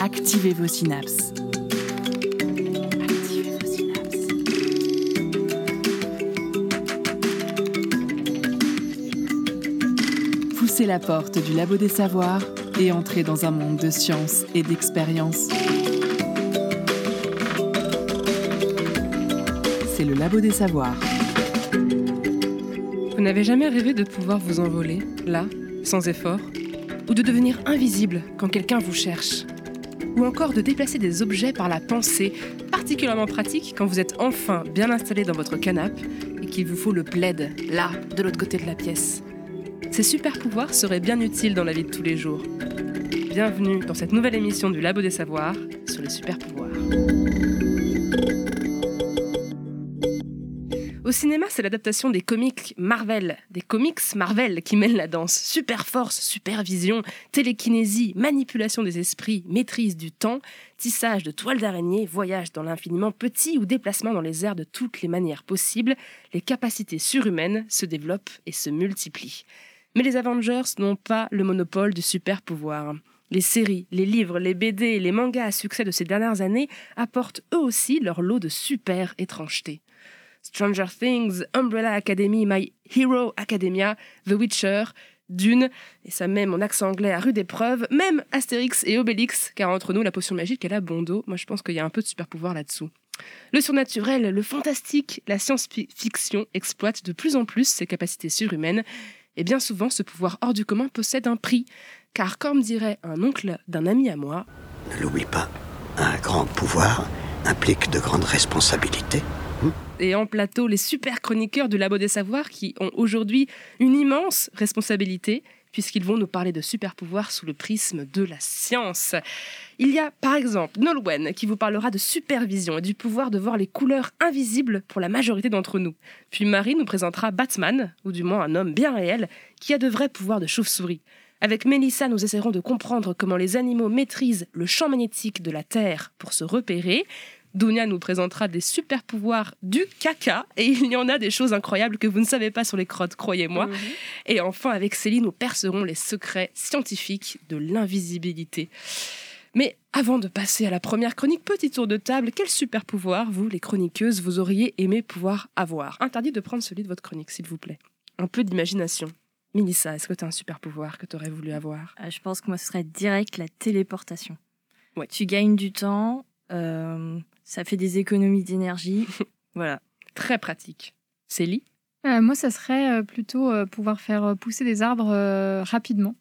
Activez vos synapses. Activez vos synapses. Poussez la porte du labo des savoirs et entrez dans un monde de science et d'expérience. C'est le labo des savoirs. Vous n'avez jamais rêvé de pouvoir vous envoler, là, sans effort Ou de devenir invisible quand quelqu'un vous cherche Ou encore de déplacer des objets par la pensée, particulièrement pratique quand vous êtes enfin bien installé dans votre canapé et qu'il vous faut le plaid, là, de l'autre côté de la pièce Ces super pouvoirs seraient bien utiles dans la vie de tous les jours. Bienvenue dans cette nouvelle émission du Labo des Savoirs sur les super pouvoirs. Cinéma, c'est l'adaptation des comics Marvel, des comics Marvel qui mêlent la danse, super force, supervision, télékinésie, manipulation des esprits, maîtrise du temps, tissage de toiles d'araignée, voyage dans l'infiniment petit ou déplacement dans les airs de toutes les manières possibles, les capacités surhumaines se développent et se multiplient. Mais les Avengers n'ont pas le monopole du super pouvoir. Les séries, les livres, les BD les mangas à succès de ces dernières années apportent eux aussi leur lot de super étrangeté. Stranger Things, Umbrella Academy, My Hero Academia, The Witcher, Dune, et ça met mon accent anglais à rude épreuve, même Astérix et Obélix, car entre nous, la potion magique, elle a bon dos. Moi, je pense qu'il y a un peu de super pouvoir là-dessous. Le surnaturel, le fantastique, la science-fiction exploitent de plus en plus ses capacités surhumaines, et bien souvent, ce pouvoir hors du commun possède un prix, car comme dirait un oncle d'un ami à moi, Ne l'oublie pas, un grand pouvoir implique de grandes responsabilités. Et en plateau les super chroniqueurs du Labo des Savoirs qui ont aujourd'hui une immense responsabilité puisqu'ils vont nous parler de super pouvoirs sous le prisme de la science. Il y a par exemple Nolwenn qui vous parlera de supervision et du pouvoir de voir les couleurs invisibles pour la majorité d'entre nous. Puis Marie nous présentera Batman, ou du moins un homme bien réel, qui a de vrais pouvoirs de chauve-souris. Avec Mélissa, nous essaierons de comprendre comment les animaux maîtrisent le champ magnétique de la Terre pour se repérer. Dounia nous présentera des super pouvoirs du caca et il y en a des choses incroyables que vous ne savez pas sur les crottes, croyez-moi. Et enfin, avec Céline, nous percerons les secrets scientifiques de l'invisibilité. Mais avant de passer à la première chronique, petit tour de table, quel super pouvoir, vous, les chroniqueuses, vous auriez aimé pouvoir avoir? Interdit de prendre celui de votre chronique, s'il vous plaît. Un peu d'imagination. Mélissa, est-ce que tu as un super pouvoir que tu aurais voulu avoir? Euh, je pense que moi, ce serait direct la téléportation. Ouais. Tu gagnes du temps, ça fait des économies d'énergie. voilà. Très pratique. Célie Euh, moi, ça serait euh, plutôt euh, pouvoir faire euh, pousser des arbres euh, rapidement.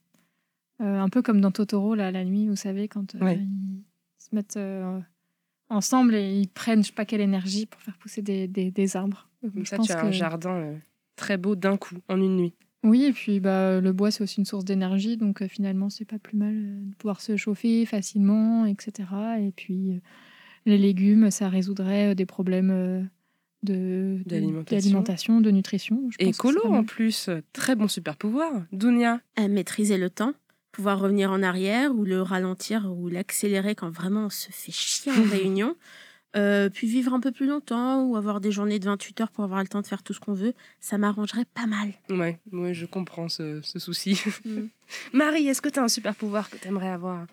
Euh, un peu comme dans Totoro, là, la nuit, vous savez, quand euh, Ouais. ils se mettent euh, ensemble et ils prennent je sais pas quelle énergie pour faire pousser des, des- des arbres. Euh, Comme je ça, pense tu as que- un jardin euh, très beau d'un coup, en une nuit. Oui, et puis bah, le bois, c'est aussi une source d'énergie, donc euh, finalement, c'est pas plus mal euh, de pouvoir se chauffer facilement, etc. Et puis, euh, les légumes, ça résoudrait euh, des problèmes euh, de, de- D'alimentation. d'alimentation, de nutrition. Je pense écolo en plus, très bon super pouvoir. Dounia à maîtriser le temps, pouvoir revenir en arrière ou le ralentir ou l'accélérer quand vraiment on se fait chier en réunion. Euh, puis vivre un peu plus longtemps ou avoir des journées de 28 heures pour avoir le temps de faire tout ce qu'on veut, ça m'arrangerait pas mal. Ouais, ouais, je comprends ce, ce souci. Mm. Marie, est-ce que tu as un super pouvoir que tu aimerais avoir?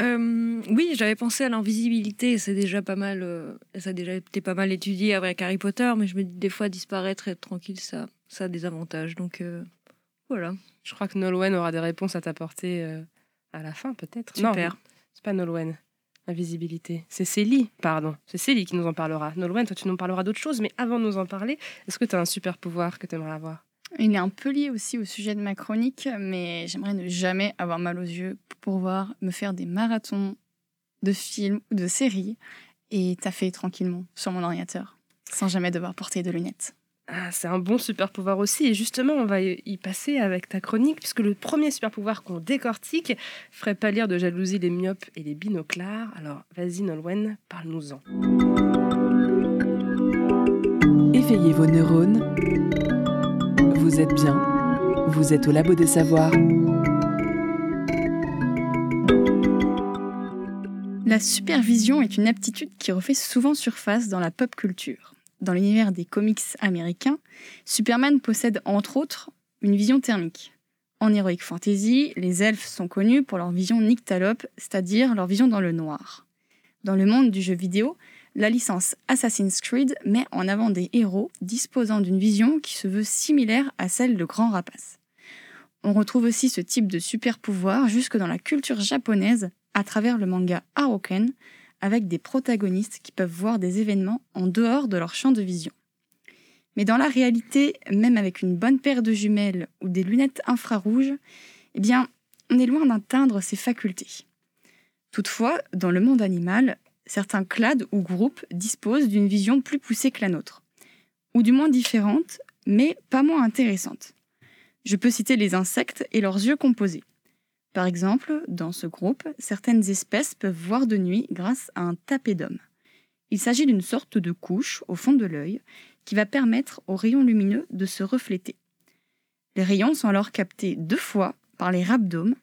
Euh, oui, j'avais pensé à l'invisibilité. C'est déjà pas mal. euh, ça a déjà été pas mal étudié avec Harry Potter, mais je me dis des fois disparaître et être tranquille, ça, ça a des avantages. Donc euh, voilà. Je crois que Nolwenn aura des réponses à t'apporter euh, à la fin, peut-être. Super. Non, c'est pas Nolwenn. Invisibilité. C'est Célie, pardon. C'est Célie qui nous en parlera. Nolwenn, toi, tu nous parleras d'autre chose, mais avant de nous en parler, est-ce que tu as un super pouvoir que tu aimerais avoir? Il est un peu lié aussi au sujet de ma chronique, mais j'aimerais ne jamais avoir mal aux yeux pour pouvoir me faire des marathons de films ou de séries et taffer tranquillement sur mon ordinateur sans jamais devoir porter de lunettes. Ah, c'est un bon super pouvoir aussi. Et justement, on va y passer avec ta chronique, puisque le premier super pouvoir qu'on décortique ferait pâlir de jalousie les myopes et les binoclars. Alors, vas-y, Nolwenn, parle-nous-en. Éveillez vos neurones. Vous êtes bien. Vous êtes au labo des savoirs. La supervision est une aptitude qui refait souvent surface dans la pop culture. Dans l'univers des comics américains, Superman possède entre autres une vision thermique. En Heroic Fantasy, les elfes sont connus pour leur vision nyctalope, c'est-à-dire leur vision dans le noir. Dans le monde du jeu vidéo, la licence Assassin's Creed met en avant des héros disposant d'une vision qui se veut similaire à celle de grands rapaces. On retrouve aussi ce type de super pouvoir jusque dans la culture japonaise à travers le manga Haroken, avec des protagonistes qui peuvent voir des événements en dehors de leur champ de vision. Mais dans la réalité, même avec une bonne paire de jumelles ou des lunettes infrarouges, eh bien, on est loin d'atteindre ces facultés. Toutefois, dans le monde animal, certains clades ou groupes disposent d'une vision plus poussée que la nôtre, ou du moins différente, mais pas moins intéressante. Je peux citer les insectes et leurs yeux composés. Par exemple, dans ce groupe, certaines espèces peuvent voir de nuit grâce à un tapédome. Il s'agit d'une sorte de couche au fond de l'œil qui va permettre aux rayons lumineux de se refléter. Les rayons sont alors captés deux fois par les rhabdomes,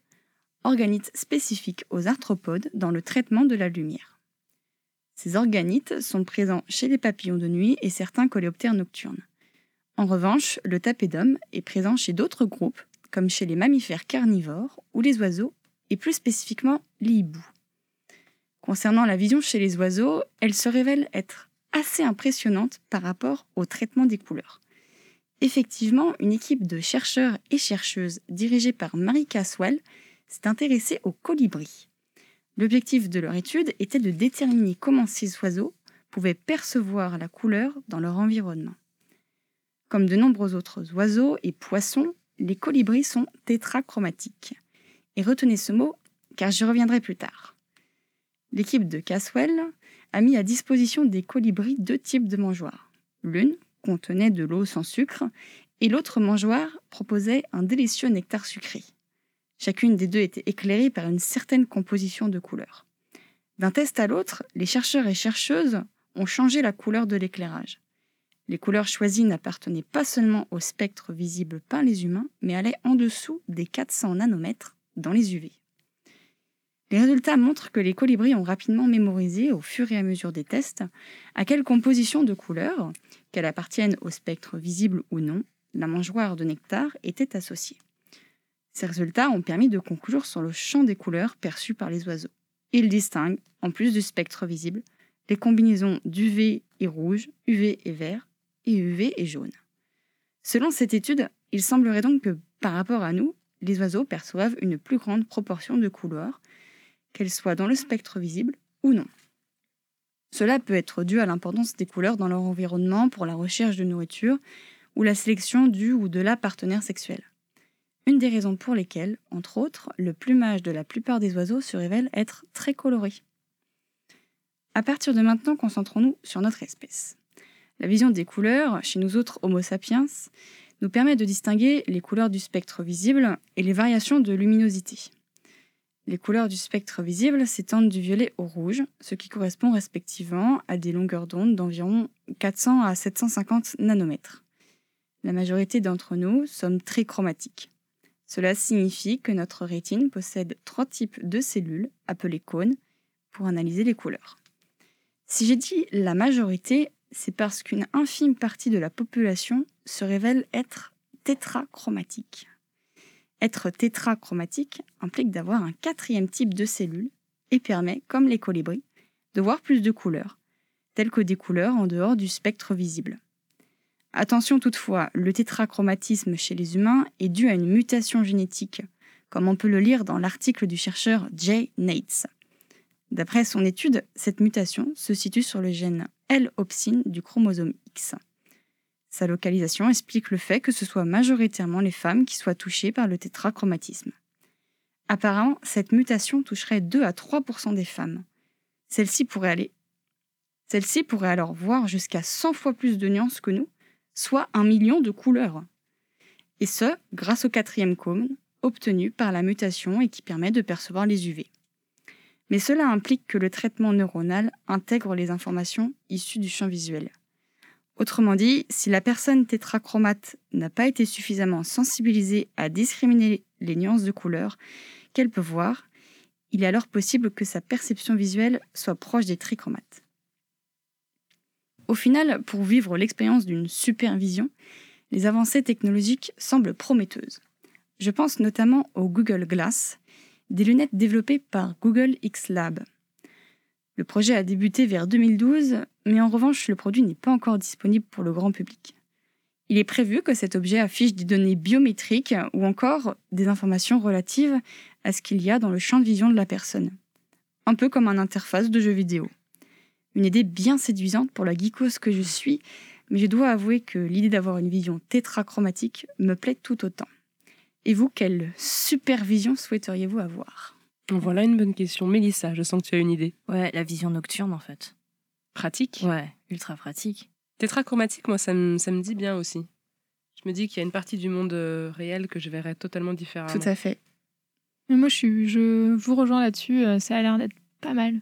organites spécifiques aux arthropodes dans le traitement de la lumière. Ces organites sont présents chez les papillons de nuit et certains coléoptères nocturnes. En revanche, le tapédome est présent chez d'autres groupes, comme chez les mammifères carnivores ou les oiseaux, et plus spécifiquement les hiboux. Concernant la vision chez les oiseaux, elle se révèle être assez impressionnante par rapport au traitement des couleurs. Effectivement, une équipe de chercheurs et chercheuses dirigée par Marie Caswell s'est intéressée aux colibris. L'objectif de leur étude était de déterminer comment ces oiseaux pouvaient percevoir la couleur dans leur environnement. Comme de nombreux autres oiseaux et poissons, les colibris sont tétrachromatiques. Et retenez ce mot, car j'y reviendrai plus tard. L'équipe de Caswell a mis à disposition des colibris deux types de mangeoires. L'une contenait de l'eau sans sucre et l'autre mangeoire proposait un délicieux nectar sucré. Chacune des deux était éclairée par une certaine composition de couleurs. D'un test à l'autre, les chercheurs et chercheuses ont changé la couleur de l'éclairage. Les couleurs choisies n'appartenaient pas seulement au spectre visible par les humains, mais allaient en dessous des 400 nanomètres dans les UV. Les résultats montrent que les colibris ont rapidement mémorisé, au fur et à mesure des tests, à quelle composition de couleurs, qu'elle appartienne au spectre visible ou non, la mangeoire de nectar était associée. Ces résultats ont permis de conclure sur le champ des couleurs perçues par les oiseaux. Ils distinguent, en plus du spectre visible, les combinaisons d'UV et rouge, UV et vert, et UV et jaune. Selon cette étude, il semblerait donc que, par rapport à nous, les oiseaux perçoivent une plus grande proportion de couleurs, qu'elles soient dans le spectre visible ou non. Cela peut être dû à l'importance des couleurs dans leur environnement pour la recherche de nourriture ou la sélection du ou de la partenaire sexuel. Une des raisons pour lesquelles, entre autres, le plumage de la plupart des oiseaux se révèle être très coloré. À partir de maintenant, concentrons-nous sur notre espèce. La vision des couleurs, chez nous autres Homo sapiens, nous permet de distinguer les couleurs du spectre visible et les variations de luminosité. Les couleurs du spectre visible s'étendent du violet au rouge, ce qui correspond respectivement à des longueurs d'onde d'environ 400 à 750 nanomètres. La majorité d'entre nous sommes très chromatiques. Cela signifie que notre rétine possède trois types de cellules, appelées cônes, pour analyser les couleurs. Si j'ai dit la majorité, c'est parce qu'une infime partie de la population se révèle être tétrachromatique. Être tétrachromatique implique d'avoir un quatrième type de cellule et permet, comme les colibris, de voir plus de couleurs, telles que des couleurs en dehors du spectre visible. Attention toutefois, le tétrachromatisme chez les humains est dû à une mutation génétique, comme on peut le lire dans l'article du chercheur Jay Nates. D'après son étude, cette mutation se situe sur le gène L-opsine du chromosome X. Sa localisation explique le fait que ce soit majoritairement les femmes qui soient touchées par le tétrachromatisme. Apparemment, cette mutation toucherait 2 à 3% des femmes. Celle-ci pourrait aller. Celle-ci pourrait alors voir jusqu'à 100 fois plus de nuances que nous, soit un million de couleurs. Et ce, grâce au quatrième cône, obtenu par la mutation et qui permet de percevoir les UV. Mais cela implique que le traitement neuronal intègre les informations issues du champ visuel. Autrement dit, si la personne tétrachromate n'a pas été suffisamment sensibilisée à discriminer les nuances de couleurs qu'elle peut voir, Il est alors possible que sa perception visuelle soit proche des trichromates. Au final, pour vivre l'expérience d'une supervision, les avancées technologiques semblent prometteuses. Je pense notamment au Google Glass, des lunettes développées par Google X Lab. Le projet a débuté vers 2012, mais en revanche, le produit n'est pas encore disponible pour le grand public. Il est prévu que cet objet affiche des données biométriques ou encore des informations relatives à ce qu'il y a dans le champ de vision de la personne. Un peu comme un interface de jeu vidéo. Une idée bien séduisante pour la geekose que je suis, mais je dois avouer que l'idée d'avoir une vision tétrachromatique me plaît tout autant. Et vous, quelle supervision souhaiteriez-vous avoir? Voilà une bonne question. Mélissa, je sens que tu as une idée. Ouais, la vision nocturne en fait. Pratique? Ouais, ultra pratique. Tétrachromatique, moi, ça me, ça me dit bien aussi. Je me dis qu'il y a une partie du monde euh, réel que je verrais totalement différemment. Tout à fait. Mais moi, je, suis, je vous rejoins là-dessus. euh, Ça a l'air d'être pas mal.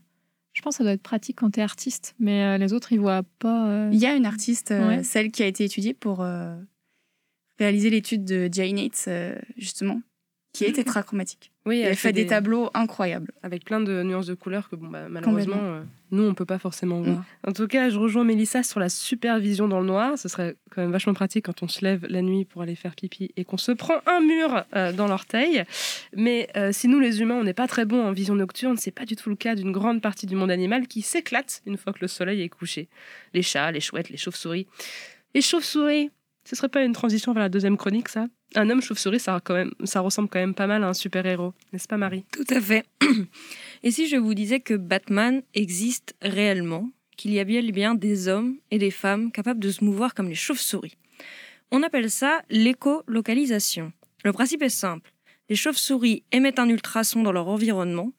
Je pense que ça doit être pratique quand t'es artiste, mais euh, les autres, ils voient pas. euh, Il y a une artiste, euh, Ouais. celle qui a été étudiée pour euh, réaliser l'étude de Jay Nates, euh, justement, qui est tétrachromatique. Oui, Elle fait des tableaux incroyables. avec plein de nuances de couleurs que bon, bah, malheureusement, euh, nous, on peut pas forcément voir. En tout cas, je rejoins Mélissa sur la supervision dans le noir. Ce serait quand même vachement pratique quand on se lève la nuit pour aller faire pipi et qu'on se prend un mur euh, dans l'orteil. Mais euh, si nous, les humains, on n'est pas très bons en vision nocturne, c'est pas du tout le cas d'une grande partie du monde animal qui s'éclate une fois que le soleil est couché. Les chats, les chouettes, les chauves-souris. Les chauves-souris, ce serait pas une transition vers la deuxième chronique, ça? Un homme chauve-souris, ça, ressemble quand même pas mal à un super-héros, n'est-ce pas, Marie? Tout à fait. Et si je vous disais que Batman existe réellement, qu'il y a bien, bien des hommes et des femmes capables de se mouvoir comme les chauves-souris? On appelle ça l'écolocalisation. Le principe est simple. Les chauves-souris émettent un ultrason dans leur environnement,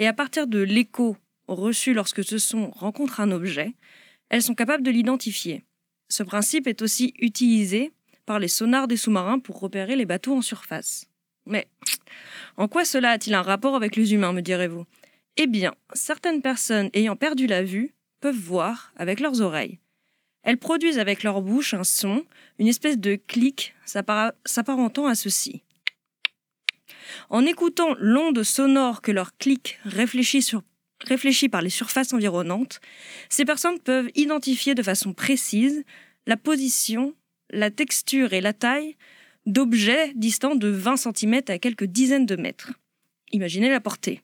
et à partir de l'écho reçu lorsque ce son rencontre un objet, elles sont capables de l'identifier. Ce principe est aussi utilisé par les sonars des sous-marins pour repérer les bateaux en surface. Mais en quoi cela a-t-il un rapport avec les humains, me direz-vous? Eh bien, certaines personnes ayant perdu la vue peuvent voir avec leurs oreilles. Elles produisent avec leur bouche un son, une espèce de clic s'apparentant à ceci. En écoutant l'onde sonore que leur clic réfléchit, sur- réfléchit par les surfaces environnantes, ces personnes peuvent identifier de façon précise la position, la texture et la taille d'objets distants de 20 cm à quelques dizaines de mètres. Imaginez la portée.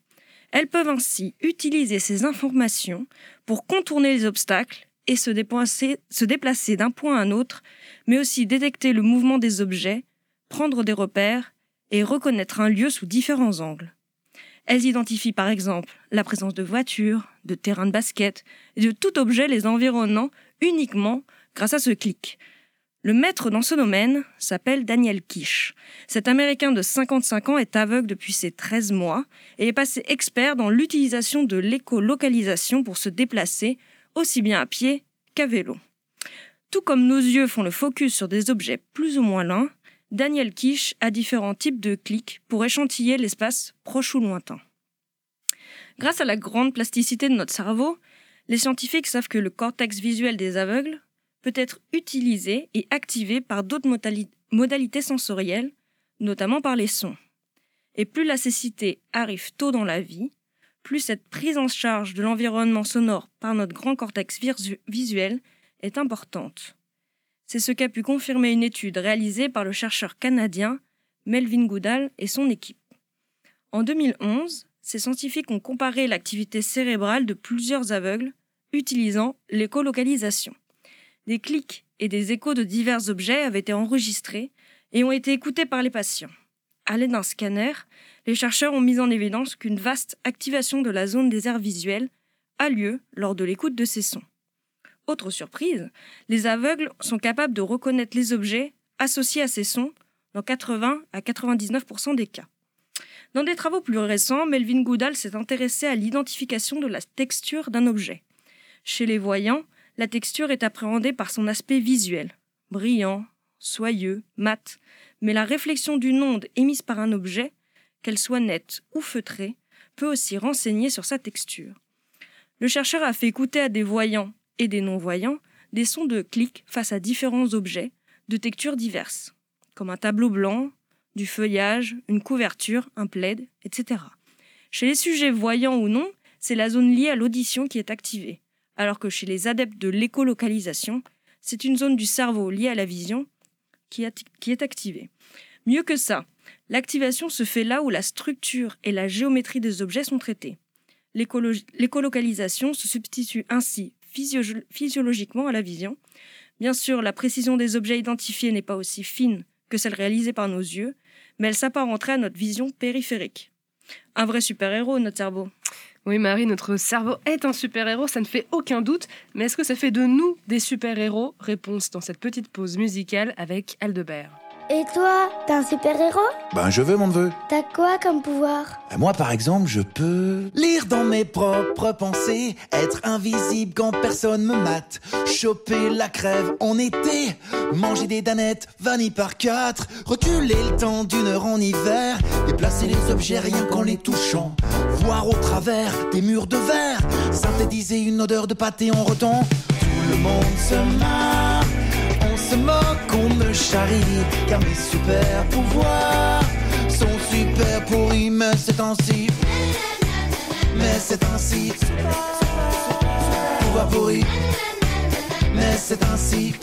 Elles peuvent ainsi utiliser ces informations pour contourner les obstacles et se déplacer d'un point à un autre, mais aussi détecter le mouvement des objets, prendre des repères et reconnaître un lieu sous différents angles. Elles identifient par exemple la présence de voitures, de terrains de basket et de tout objet les environnant uniquement grâce à ce clic. Le maître dans ce domaine s'appelle Daniel Kish. Cet Américain de 55 ans est aveugle depuis ses 13 mois et est passé expert dans l'utilisation de l'écolocalisation pour se déplacer aussi bien à pied qu'à vélo. Tout comme nos yeux font le focus sur des objets plus ou moins loin, Daniel Kish a différents types de clics pour échantiller l'espace proche ou lointain. Grâce à la grande plasticité de notre cerveau, les scientifiques savent que le cortex visuel des aveugles peut être utilisé et activé par d'autres modali- modalités sensorielles, notamment par les sons. Et plus la cécité arrive tôt dans la vie, plus cette prise en charge de l'environnement sonore par notre grand cortex visuel est importante. C'est ce qu'a pu confirmer une étude réalisée par le chercheur canadien Melvin Goodall et son équipe. En 2011, ces scientifiques ont comparé l'activité cérébrale de plusieurs aveugles utilisant l'écolocalisation. Des clics et des échos de divers objets avaient été enregistrés et ont été écoutés par les patients. À l'aide d'un scanner, les chercheurs ont mis en évidence qu'une vaste activation de la zone des aires visuelles a lieu lors de l'écoute de ces sons. Autre surprise, les aveugles sont capables de reconnaître les objets associés à ces sons dans 80 à 99% des cas. Dans des travaux plus récents, Melvin Goodall s'est intéressé à l'identification de la texture d'un objet. Chez les voyants, la texture est appréhendée par son aspect visuel, brillant, soyeux, mat, mais la réflexion d'une onde émise par un objet, qu'elle soit nette ou feutrée, peut aussi renseigner sur sa texture. Le chercheur a fait écouter à des voyants et des non-voyants des sons de clics face à différents objets de textures diverses, comme un tableau blanc, du feuillage, une couverture, un plaid, etc. Chez les sujets voyants ou non, c'est la zone liée à l'audition qui est activée, alors que chez les adeptes de l'écolocalisation, c'est une zone du cerveau liée à la vision qui, est activée. Mieux que ça, l'activation se fait là où la structure et la géométrie des objets sont traitées. L'écolocalisation se substitue ainsi physiologiquement à la vision. Bien sûr, la précision des objets identifiés n'est pas aussi fine que celle réalisée par nos yeux, mais elle s'apparenterait à notre vision périphérique. Un vrai super-héros, notre cerveau. Oui, Marie, notre cerveau est un super-héros, ça ne fait aucun doute. Mais est-ce que ça fait de nous des super-héros? Réponse dans cette petite pause musicale avec Aldebert. Et toi, t'es un super-héros Ben je veux mon neveu. T'as quoi comme pouvoir ben, Moi par exemple, je peux lire dans mes propres pensées, être invisible quand personne me mate, choper la crève en été, manger des danettes vanille par quatre, reculer le temps d'une heure en hiver, déplacer les objets rien qu'en les touchant, voir au travers des murs de verre, synthétiser une odeur de pâté en rotant. Tout le monde se marre se moque, on me charrie, car mes super pouvoirs sont super pourris, mais c'est ainsi. Mais c'est ainsi. Pouvoir pourri, mais c'est ainsi.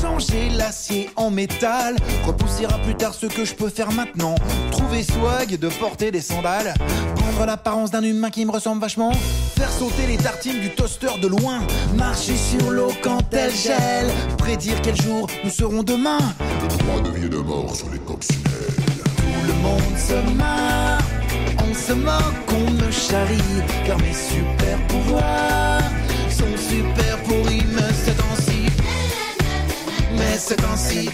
Changer l'acier en métal repoussera plus tard ce que je peux faire maintenant. Trouver swag de porter des sandales. Prendre l'apparence d'un humain qui me ressemble vachement. Faire sauter les tartines du toaster de loin. Marcher sur l'eau quand elle gèle. Prédire quel jour nous serons demain. Droits de vie et de mort sur les coccinelles. Tout le monde se marre. On se moque, on me charrie. Car mes super pouvoirs sont super c'est ainsi.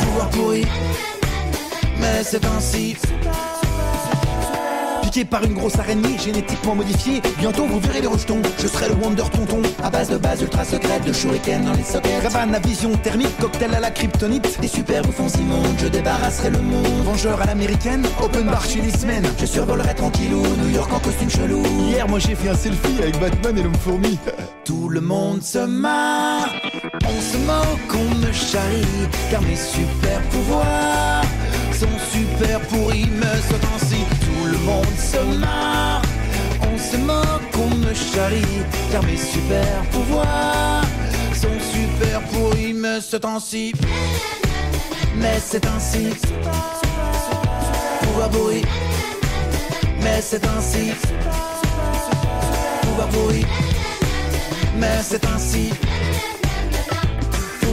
Pouvoir pourri, mais c'est ainsi par une grosse araignée génétiquement modifiée. Bientôt vous verrez les rejetons. Je serai le Wonder Tonton à base de base ultra secrète, de shuriken dans les sockets. Cabane à vision thermique, cocktail à la kryptonite. Des super bouffons immondes, je débarrasserai le monde. Vengeur à l'américaine, open bar chez les semaines. Je survolerai tranquillou, New York en costume chelou. Hier, moi j'ai fait un selfie avec Batman et l'homme fourmi. Tout le monde se marre, on se moque, on me charrie, car mes super pouvoirs sont super pourris, mais ce temps-ci, tout le monde se marre. On se moque, on me charrie, car mes super pouvoirs sont super pourris, mais ce temps-ci, mais c'est ainsi. Pouvoir pourri, mais c'est ainsi. Pouvoir pourri, mais c'est ainsi.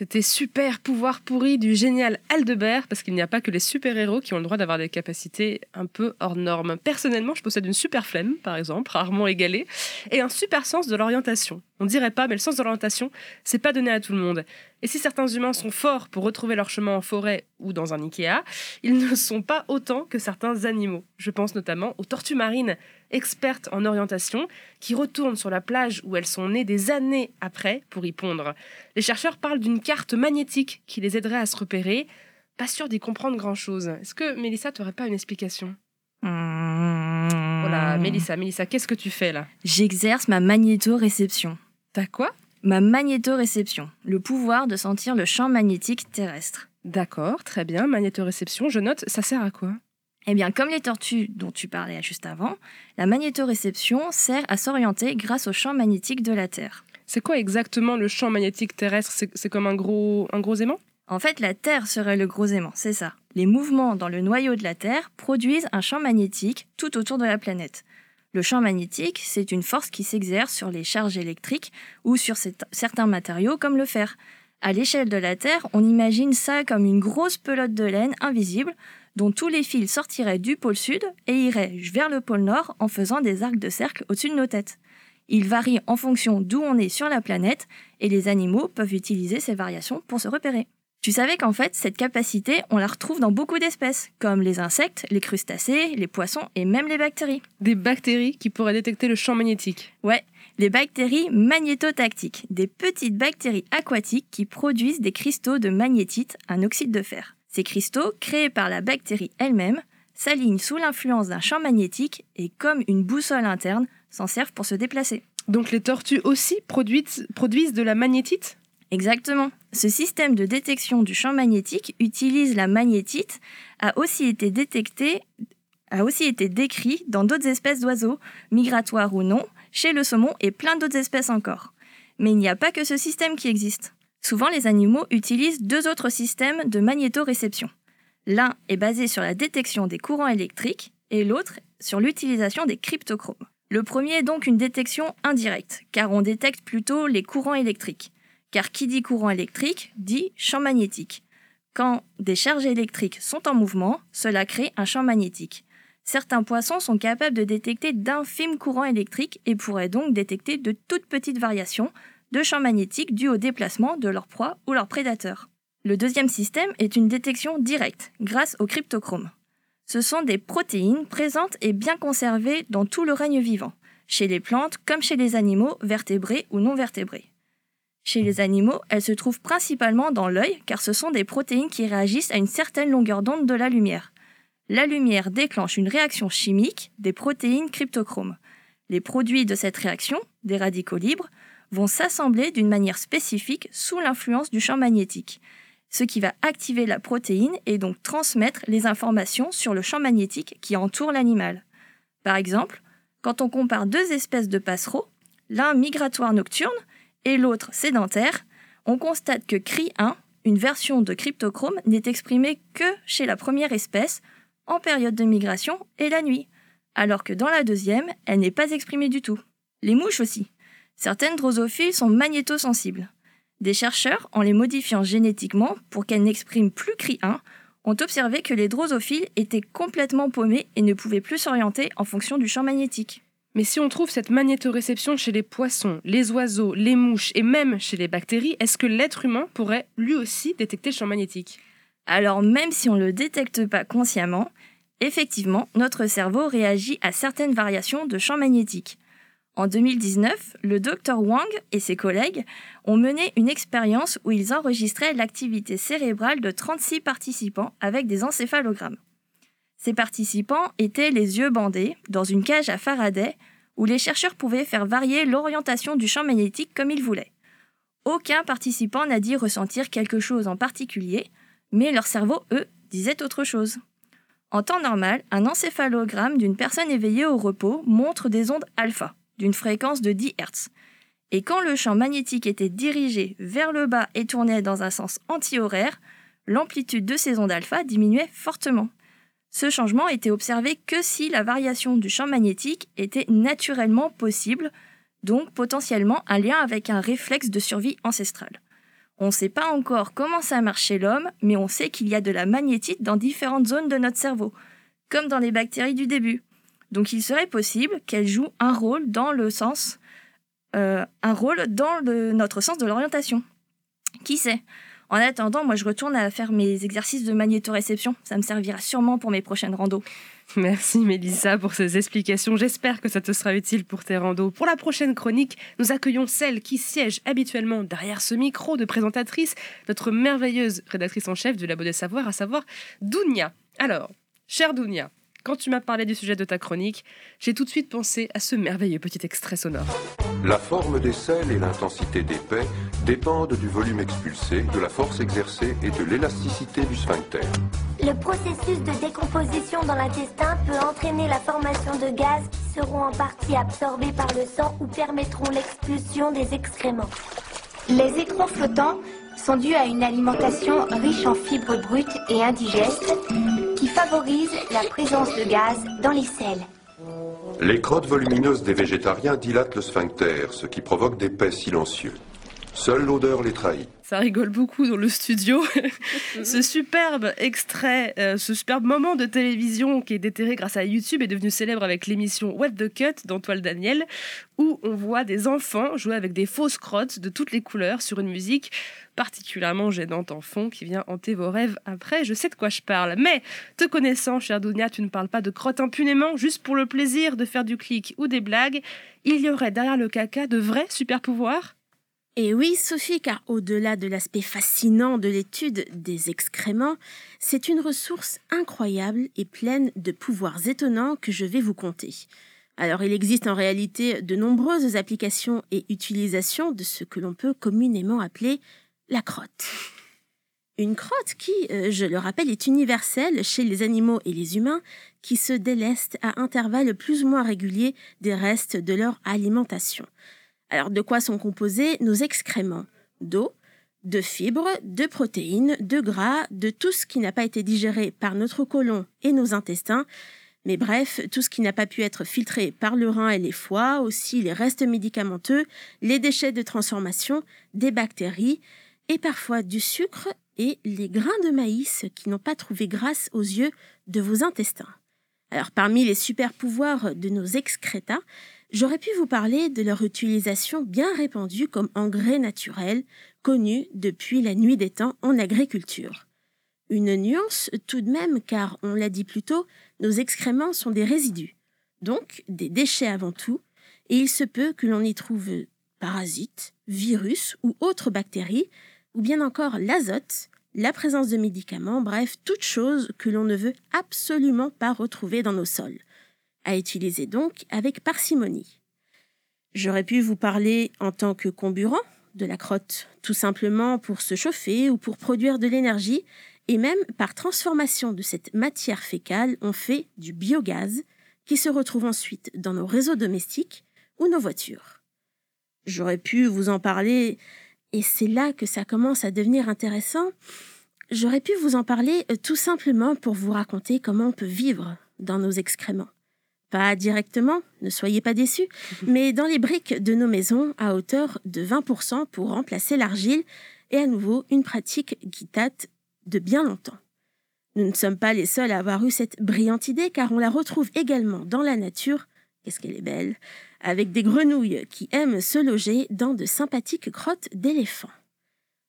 C'était super pouvoir pourri du génial Aldebert, parce qu'il n'y a pas que les super-héros qui ont le droit d'avoir des capacités un peu hors normes. Personnellement, je possède une super flemme, par exemple, rarement égalée, et un super sens de l'orientation. On dirait pas, mais le sens de l'orientation, c'est pas donné à tout le monde. Et si certains humains sont forts pour retrouver leur chemin en forêt ou dans un Ikea, ils ne sont pas autant que certains animaux. Je pense notamment aux tortues marines, expertes en orientation, qui retournent sur la plage où elles sont nées des années après pour y pondre. Les chercheurs parlent d'une carte magnétique qui les aiderait à se repérer. Pas sûr d'y comprendre grand-chose. Est-ce que Mélissa, t'aurais pas une explication? Voilà, Mélissa, Mélissa, qu'est-ce que tu fais là? J'exerce ma magnétoréception. T'as quoi? Ma magnétoréception, le pouvoir de sentir le champ magnétique terrestre. D'accord, très bien. Magnétoréception, je note, ça sert à quoi? Eh bien, comme les tortues dont tu parlais juste avant, la magnétoréception sert à s'orienter grâce au champ magnétique de la Terre. C'est quoi exactement le champ magnétique terrestre? C'est comme un gros, un gros aimant? En fait, la Terre serait le gros aimant, c'est ça. Les mouvements dans le noyau de la Terre produisent un champ magnétique tout autour de la planète. Le champ magnétique, c'est une force qui s'exerce sur les charges électriques ou sur certains matériaux comme le fer. À l'échelle de la Terre, on imagine ça comme une grosse pelote de laine invisible dont tous les fils sortiraient du pôle sud et iraient vers le pôle nord en faisant des arcs de cercle au-dessus de nos têtes. Ils varient en fonction d'où on est sur la planète et les animaux peuvent utiliser ces variations pour se repérer. Tu savais qu'en fait, cette capacité, on la retrouve dans beaucoup d'espèces, comme les insectes, les crustacés, les poissons et même les bactéries. Des bactéries qui pourraient détecter le champ magnétique. Ouais, les bactéries magnétotactiques, des petites bactéries aquatiques qui produisent des cristaux de magnétite, un oxyde de fer. Ces cristaux, créés par la bactérie elle-même, s'alignent sous l'influence d'un champ magnétique et, comme une boussole interne, s'en servent pour se déplacer. Donc les tortues aussi produisent, produisent de la magnétite? Exactement. Ce système de détection du champ magnétique utilise la magnétite, a aussi été détecté, a aussi été décrit dans d'autres espèces d'oiseaux, migratoires ou non, chez le saumon et plein d'autres espèces encore. Mais il n'y a pas que ce système qui existe. Souvent, les animaux utilisent deux autres systèmes de magnétoréception. L'un est basé sur la détection des courants électriques et l'autre sur l'utilisation des cryptochromes. Le premier est donc une détection indirecte, car on détecte plutôt les courants électriques. Car qui dit courant électrique dit champ magnétique. Quand des charges électriques sont en mouvement, cela crée un champ magnétique. Certains poissons sont capables de détecter d'infimes courants électriques et pourraient donc détecter de toutes petites variations de champs magnétiques dus au déplacement de leur proie ou leur prédateur. Le deuxième système est une détection directe, grâce au cryptochrome. Ce sont des protéines présentes et bien conservées dans tout le règne vivant, chez les plantes comme chez les animaux, vertébrés ou non vertébrés. Chez les animaux, elles se trouvent principalement dans l'œil car ce sont des protéines qui réagissent à une certaine longueur d'onde de la lumière. La lumière déclenche une réaction chimique des protéines cryptochromes. Les produits de cette réaction, des radicaux libres, vont s'assembler d'une manière spécifique sous l'influence du champ magnétique, ce qui va activer la protéine et donc transmettre les informations sur le champ magnétique qui entoure l'animal. Par exemple, quand on compare deux espèces de passereaux, l'un migratoire nocturne et l'autre sédentaire, on constate que CRI1, une version de cryptochrome, n'est exprimée que chez la première espèce, en période de migration et la nuit, alors que dans la deuxième, elle n'est pas exprimée du tout. Les mouches aussi. Certaines drosophiles sont magnétosensibles. Des chercheurs, en les modifiant génétiquement pour qu'elles n'expriment plus CRI1, ont observé que les drosophiles étaient complètement paumés et ne pouvaient plus s'orienter en fonction du champ magnétique. Mais si on trouve cette magnétoréception chez les poissons, les oiseaux, les mouches et même chez les bactéries, est-ce que l'être humain pourrait lui aussi détecter le champ magnétique? Alors même si on ne le détecte pas consciemment, effectivement, notre cerveau réagit à certaines variations de champ magnétique. En 2019, le Dr Wang et ses collègues ont mené une expérience où ils enregistraient l'activité cérébrale de 36 participants avec des encéphalogrammes. Ces participants étaient les yeux bandés dans une cage à Faraday où les chercheurs pouvaient faire varier l'orientation du champ magnétique comme ils voulaient. Aucun participant n'a dit ressentir quelque chose en particulier, mais leur cerveau, eux, disait autre chose. En temps normal, un encéphalogramme d'une personne éveillée au repos montre des ondes alpha, d'une fréquence de 10 Hz. Et quand le champ magnétique était dirigé vers le bas et tournait dans un sens anti-horaire, l'amplitude de ces ondes alpha diminuait fortement. Ce changement était observé que si la variation du champ magnétique était naturellement possible, donc potentiellement un lien avec un réflexe de survie ancestrale. On ne sait pas encore comment ça marche chez l'homme, mais on sait qu'il y a de la magnétite dans différentes zones de notre cerveau, comme dans les bactéries du début. Donc il serait possible qu'elles jouent un rôle dans le sens, euh, un rôle dans notre sens de l'orientation. Qui sait? En attendant, moi, je retourne à faire mes exercices de magnétoréception. Ça me servira sûrement pour mes prochaines randos. Merci Mélissa pour ces explications. J'espère que ça te sera utile pour tes randos. Pour la prochaine chronique, nous accueillons celle qui siège habituellement derrière ce micro de présentatrice, notre merveilleuse rédactrice en chef du Labo des Savoirs, à savoir Dounia. Alors, chère Dounia, quand tu m'as parlé du sujet de ta chronique, j'ai tout de suite pensé à ce merveilleux petit extrait sonore. La forme des selles et l'intensité des pets dépendent du volume expulsé, de la force exercée et de l'élasticité du sphincter. Le processus de décomposition dans l'intestin peut entraîner la formation de gaz qui seront en partie absorbés par le sang ou permettront l'expulsion des excréments. Les écrans flottants sont dus à une alimentation riche en fibres brutes et indigestes qui favorise la présence de gaz dans les selles. Les crottes volumineuses des végétariens dilatent le sphincter, ce qui provoque des pets silencieux. Seule l'odeur les trahit. Ça rigole beaucoup dans le studio. ce superbe extrait, euh, ce superbe moment de télévision qui est déterré grâce à YouTube est devenu célèbre avec l'émission What the Cut d'Antoine Daniel, où on voit des enfants jouer avec des fausses crottes de toutes les couleurs sur une musique particulièrement gênante en fond qui vient hanter vos rêves après. Je sais de quoi je parle. Mais, te connaissant, cher Dounia, tu ne parles pas de crottes impunément juste pour le plaisir de faire du clic ou des blagues. Il y aurait derrière le caca de vrais super pouvoirs et oui, Sophie, car au-delà de l'aspect fascinant de l'étude des excréments, c'est une ressource incroyable et pleine de pouvoirs étonnants que je vais vous conter. Alors il existe en réalité de nombreuses applications et utilisations de ce que l'on peut communément appeler la crotte. Une crotte qui, euh, je le rappelle, est universelle chez les animaux et les humains qui se délestent à intervalles plus ou moins réguliers des restes de leur alimentation. Alors de quoi sont composés nos excréments? D'eau, de fibres, de protéines, de gras, de tout ce qui n'a pas été digéré par notre côlon et nos intestins, mais bref, tout ce qui n'a pas pu être filtré par le rein et les foies, aussi les restes médicamenteux, les déchets de transformation, des bactéries, et parfois du sucre et les grains de maïs qui n'ont pas trouvé grâce aux yeux de vos intestins. Alors parmi les super pouvoirs de nos excrétas, J'aurais pu vous parler de leur utilisation bien répandue comme engrais naturel, connu depuis la nuit des temps en agriculture. Une nuance tout de même, car on l'a dit plus tôt, nos excréments sont des résidus, donc des déchets avant tout, et il se peut que l'on y trouve parasites, virus ou autres bactéries, ou bien encore l'azote, la présence de médicaments, bref, toute chose que l'on ne veut absolument pas retrouver dans nos sols à utiliser donc avec parcimonie. J'aurais pu vous parler en tant que comburant de la crotte, tout simplement pour se chauffer ou pour produire de l'énergie, et même par transformation de cette matière fécale, on fait du biogaz qui se retrouve ensuite dans nos réseaux domestiques ou nos voitures. J'aurais pu vous en parler, et c'est là que ça commence à devenir intéressant, j'aurais pu vous en parler euh, tout simplement pour vous raconter comment on peut vivre dans nos excréments. Pas directement, ne soyez pas déçus, mais dans les briques de nos maisons à hauteur de 20% pour remplacer l'argile, et à nouveau une pratique qui date de bien longtemps. Nous ne sommes pas les seuls à avoir eu cette brillante idée car on la retrouve également dans la nature, qu'est-ce qu'elle est belle, avec des grenouilles qui aiment se loger dans de sympathiques grottes d'éléphants.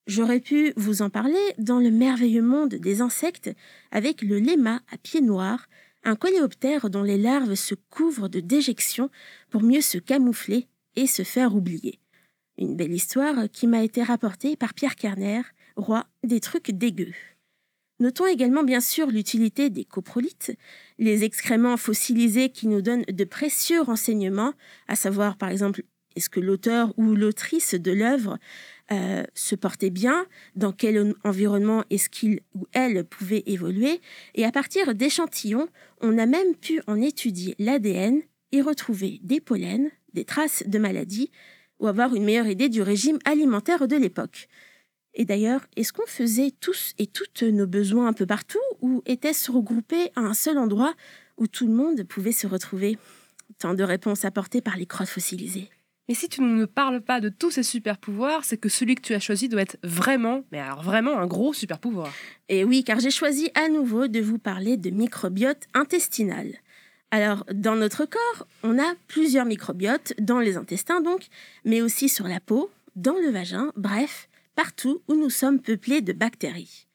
J'aurais pu vous en parler dans le merveilleux monde des insectes avec le léma à pieds noirs un coléoptère dont les larves se couvrent de déjections pour mieux se camoufler et se faire oublier. Une belle histoire qui m'a été rapportée par Pierre Kerner, roi des trucs dégueux. Notons également bien sûr l'utilité des coprolites, les excréments fossilisés qui nous donnent de précieux renseignements, à savoir par exemple est-ce que l'auteur ou l'autrice de l'œuvre euh, se portait bien, dans quel environnement est-ce qu'il ou elle pouvait évoluer, et à partir d'échantillons, on a même pu en étudier l'ADN et retrouver des pollens, des traces de maladies, ou avoir une meilleure idée du régime alimentaire de l'époque. Et d'ailleurs, est-ce qu'on faisait tous et toutes nos besoins un peu partout, ou était-ce regroupé à un seul endroit où tout le monde pouvait se retrouver? Tant de réponses apportées par les crottes fossilisées. Mais si tu ne me parles pas de tous ces super pouvoirs, c'est que celui que tu as choisi doit être vraiment, mais alors vraiment un gros super pouvoir. Et oui, car j'ai choisi à nouveau de vous parler de microbiote intestinal. Alors, dans notre corps, on a plusieurs microbiotes, dans les intestins donc, mais aussi sur la peau, dans le vagin, bref, partout où nous sommes peuplés de bactéries.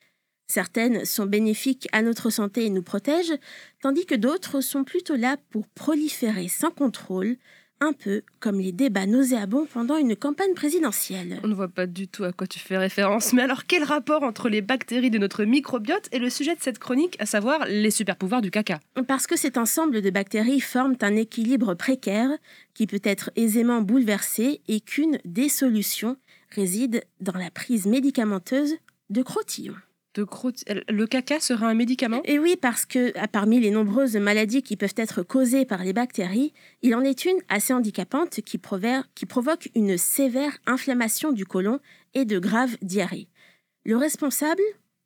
Certaines sont bénéfiques à notre santé et nous protègent, tandis que d'autres sont plutôt là pour proliférer sans contrôle, un peu comme les débats nauséabonds pendant une campagne présidentielle. On ne voit pas du tout à quoi tu fais référence, mais alors quel rapport entre les bactéries de notre microbiote et le sujet de cette chronique, à savoir les super pouvoirs du caca? Parce que cet ensemble de bactéries forment un équilibre précaire qui peut être aisément bouleversé et qu'une des solutions réside dans la prise médicamenteuse de crotillon le caca sera un médicament? Et oui, parce que parmi les nombreuses maladies qui peuvent être causées par les bactéries, il en est une assez handicapante qui, qui provoque une sévère inflammation du côlon et de graves diarrhées. Le responsable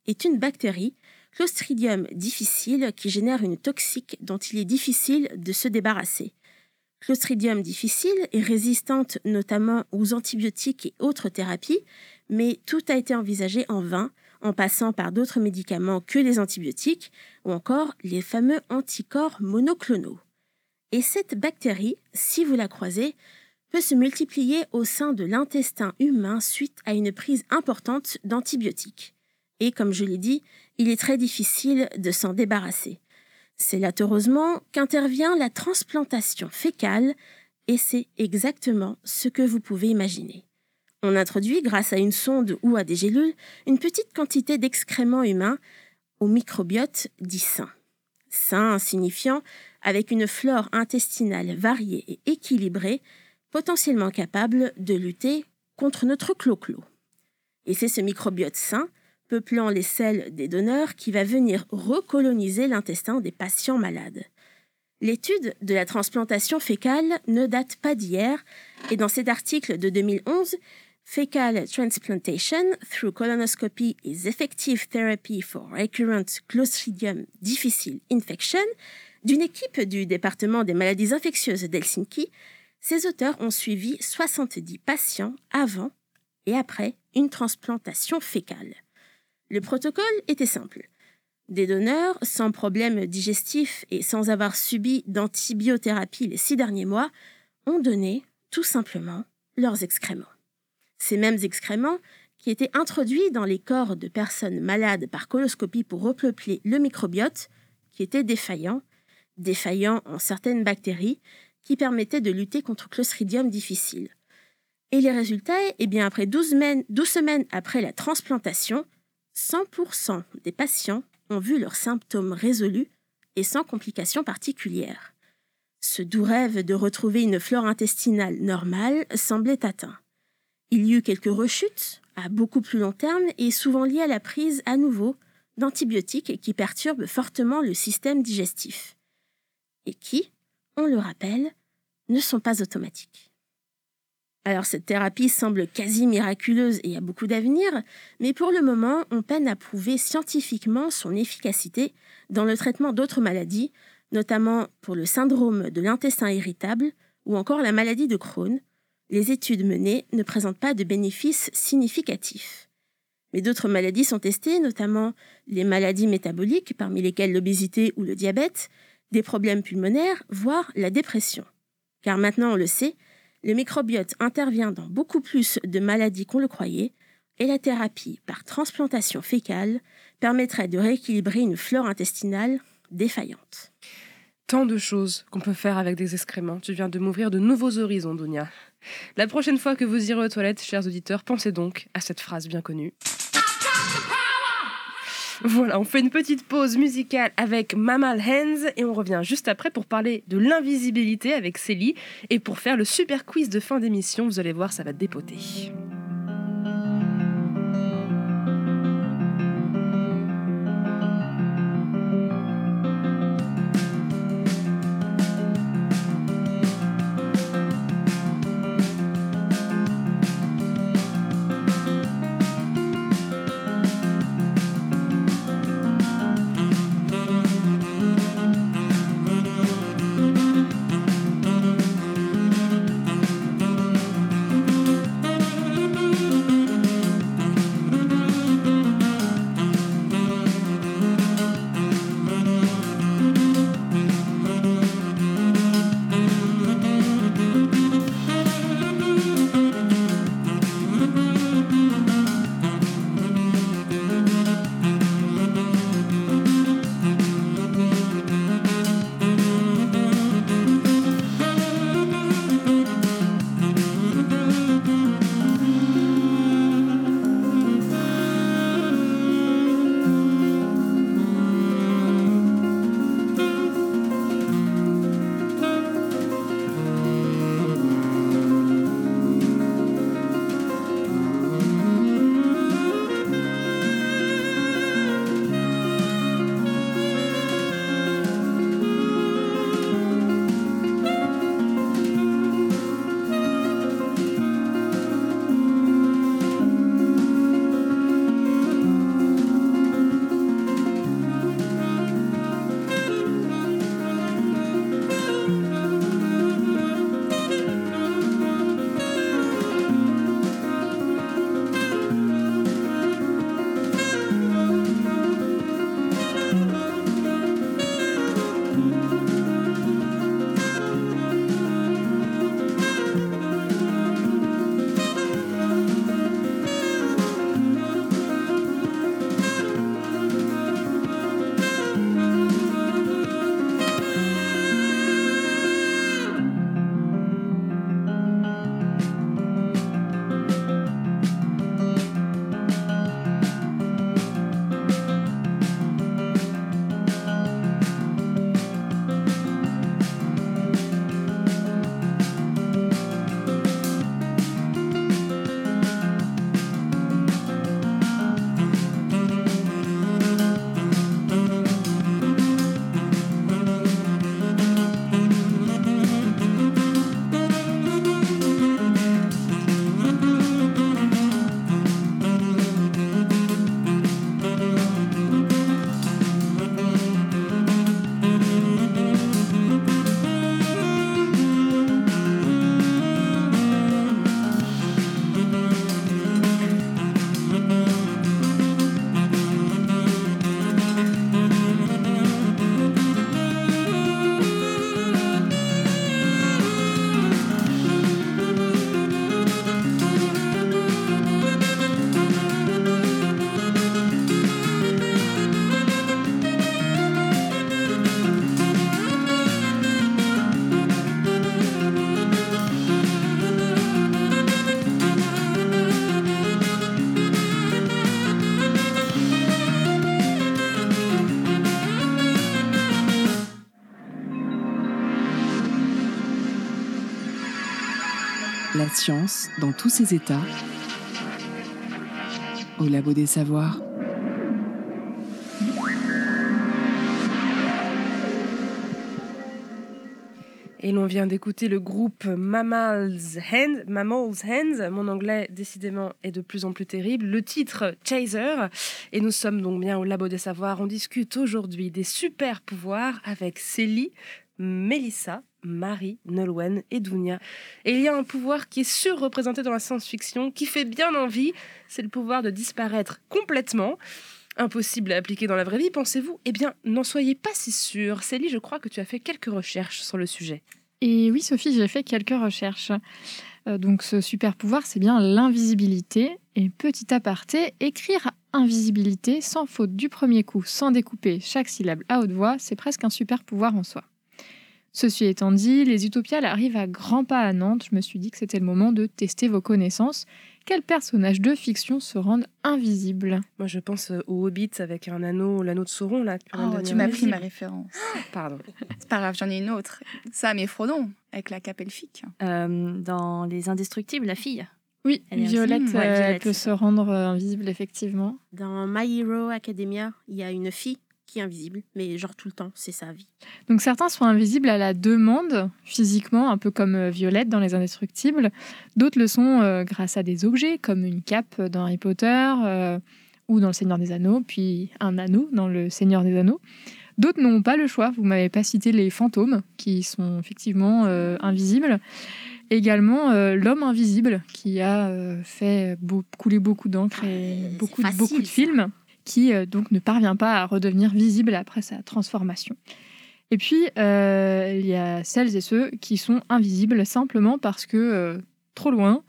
est une bactérie, Clostridium difficile, qui génère une toxique dont il est difficile de se débarrasser. Clostridium difficile est résistante notamment aux antibiotiques et autres thérapies, mais tout a été envisagé en vain, en passant par d'autres médicaments que les antibiotiques, ou encore les fameux anticorps monoclonaux. Et cette bactérie, si vous la croisez, peut se multiplier au sein de l'intestin humain suite à une prise importante d'antibiotiques. Et comme je l'ai dit, il est très difficile de s'en débarrasser. C'est là heureusement qu'intervient la transplantation fécale, et c'est exactement ce que vous pouvez imaginer. On introduit, grâce à une sonde ou à des gélules, une petite quantité d'excréments humains au microbiote dit sain. Sain signifiant avec une flore intestinale variée et équilibrée, potentiellement capable de lutter contre notre clo-clo. Et c'est ce microbiote sain peuplant les selles des donneurs qui va venir recoloniser l'intestin des patients malades. L'étude de la transplantation fécale ne date pas d'hier et dans cet article de 2011, Fecal Transplantation through Colonoscopy is Effective Therapy for Recurrent Clostridium Difficile Infection d'une équipe du département des maladies infectieuses d'Helsinki, ces auteurs ont suivi 70 patients avant et après une transplantation fécale. Le protocole était simple. Des donneurs sans problème digestif et sans avoir subi d'antibiothérapie les six derniers mois ont donné tout simplement leurs excréments. Ces mêmes excréments qui étaient introduits dans les corps de personnes malades par coloscopie pour repeupler le microbiote, qui était défaillant, défaillant en certaines bactéries, qui permettaient de lutter contre Clostridium difficile. Et les résultats, eh bien, après 12 semaines, 12 semaines après la transplantation, 100% des patients ont vu leurs symptômes résolus et sans complications particulières. Ce doux rêve de retrouver une flore intestinale normale semblait atteint. Il y eut quelques rechutes à beaucoup plus long terme et souvent liées à la prise à nouveau d'antibiotiques qui perturbent fortement le système digestif et qui, on le rappelle, ne sont pas automatiques. Alors cette thérapie semble quasi miraculeuse et a beaucoup d'avenir, mais pour le moment, on peine à prouver scientifiquement son efficacité dans le traitement d'autres maladies, notamment pour le syndrome de l'intestin irritable ou encore la maladie de Crohn. Les études menées ne présentent pas de bénéfices significatifs. Mais d'autres maladies sont testées, notamment les maladies métaboliques, parmi lesquelles l'obésité ou le diabète, des problèmes pulmonaires, voire la dépression. Car maintenant on le sait, le microbiote intervient dans beaucoup plus de maladies qu'on le croyait, et la thérapie par transplantation fécale permettrait de rééquilibrer une flore intestinale défaillante. Tant de choses qu'on peut faire avec des excréments. Tu viens de m'ouvrir de nouveaux horizons, Dunia. La prochaine fois que vous irez aux toilettes, chers auditeurs, pensez donc à cette phrase bien connue. Voilà, on fait une petite pause musicale avec Mammal Hands et on revient juste après pour parler de l'invisibilité avec Célie et pour faire le super quiz de fin d'émission. Vous allez voir, ça va dépoter. Dans tous ses états au labo des savoirs. Et l'on vient d'écouter le groupe Mammal's Hands, Mammal's Hands. Mon anglais, décidément, est de plus en plus terrible. Le titre, Chaser. Et nous sommes donc bien au Labo des Savoirs. On discute aujourd'hui des super pouvoirs avec Célie, Mélissa, Marie, Nolwenn et Dounia. Et il y a un pouvoir qui est surreprésenté dans la science-fiction, qui fait bien envie. C'est le pouvoir de disparaître complètement impossible à appliquer dans la vraie vie, pensez-vous? Eh bien, n'en soyez pas si sûr. Célie, je crois que tu as fait quelques recherches sur le sujet. Et oui, Sophie, j'ai fait quelques recherches. Euh, donc, ce super pouvoir, c'est bien l'invisibilité. Et petit aparté, écrire invisibilité sans faute du premier coup, sans découper chaque syllabe à haute voix, c'est presque un super pouvoir en soi. Ceci étant dit, les utopiales arrivent à grands pas à Nantes. Je me suis dit que c'était le moment de tester vos connaissances quels personnages de fiction se rendent invisibles? Moi, je pense euh, au Hobbit avec un anneau, l'anneau de Sauron, là. Oh, tu m'as pris ma référence. Pardon. C'est pas grave, j'en ai une autre. Ça, mais Frodon, avec la cape elfique. Euh, dans Les Indestructibles, la fille. Oui, Elle Violette. Ouais, euh, Violette, peut se rendre euh, invisible, effectivement. Dans My Hero Academia, il y a une fille qui est invisible, mais genre tout le temps, c'est sa vie. Donc certains sont invisibles à la demande, physiquement, un peu comme euh, Violette dans Les Indestructibles. D'autres le sont euh, grâce à des objets, comme une cape dans Harry Potter euh, ou dans Le Seigneur des Anneaux, puis un anneau dans Le Seigneur des Anneaux. D'autres n'ont pas le choix. Vous m'avez pas cité les fantômes, qui sont effectivement euh, invisibles. Également euh, l'homme invisible, qui a euh, fait beau- couler beaucoup d'encre et beaucoup, de- facile, beaucoup de films, qui euh, donc ne parvient pas à redevenir visible après sa transformation. Et puis, euh, il y a celles et ceux qui sont invisibles simplement parce que euh, trop loin,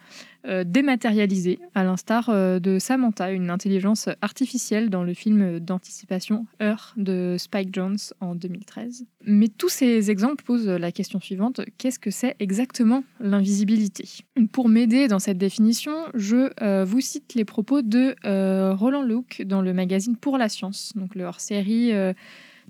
euh, dématérialisés, à l'instar euh, de Samantha, une intelligence artificielle dans le film d'anticipation Heure de Spike Jones en 2013. Mais tous ces exemples posent la question suivante qu'est-ce que c'est exactement l'invisibilité? Pour m'aider dans cette définition, je euh, vous cite les propos de euh, Roland Luc dans le magazine Pour la Science, donc le hors-série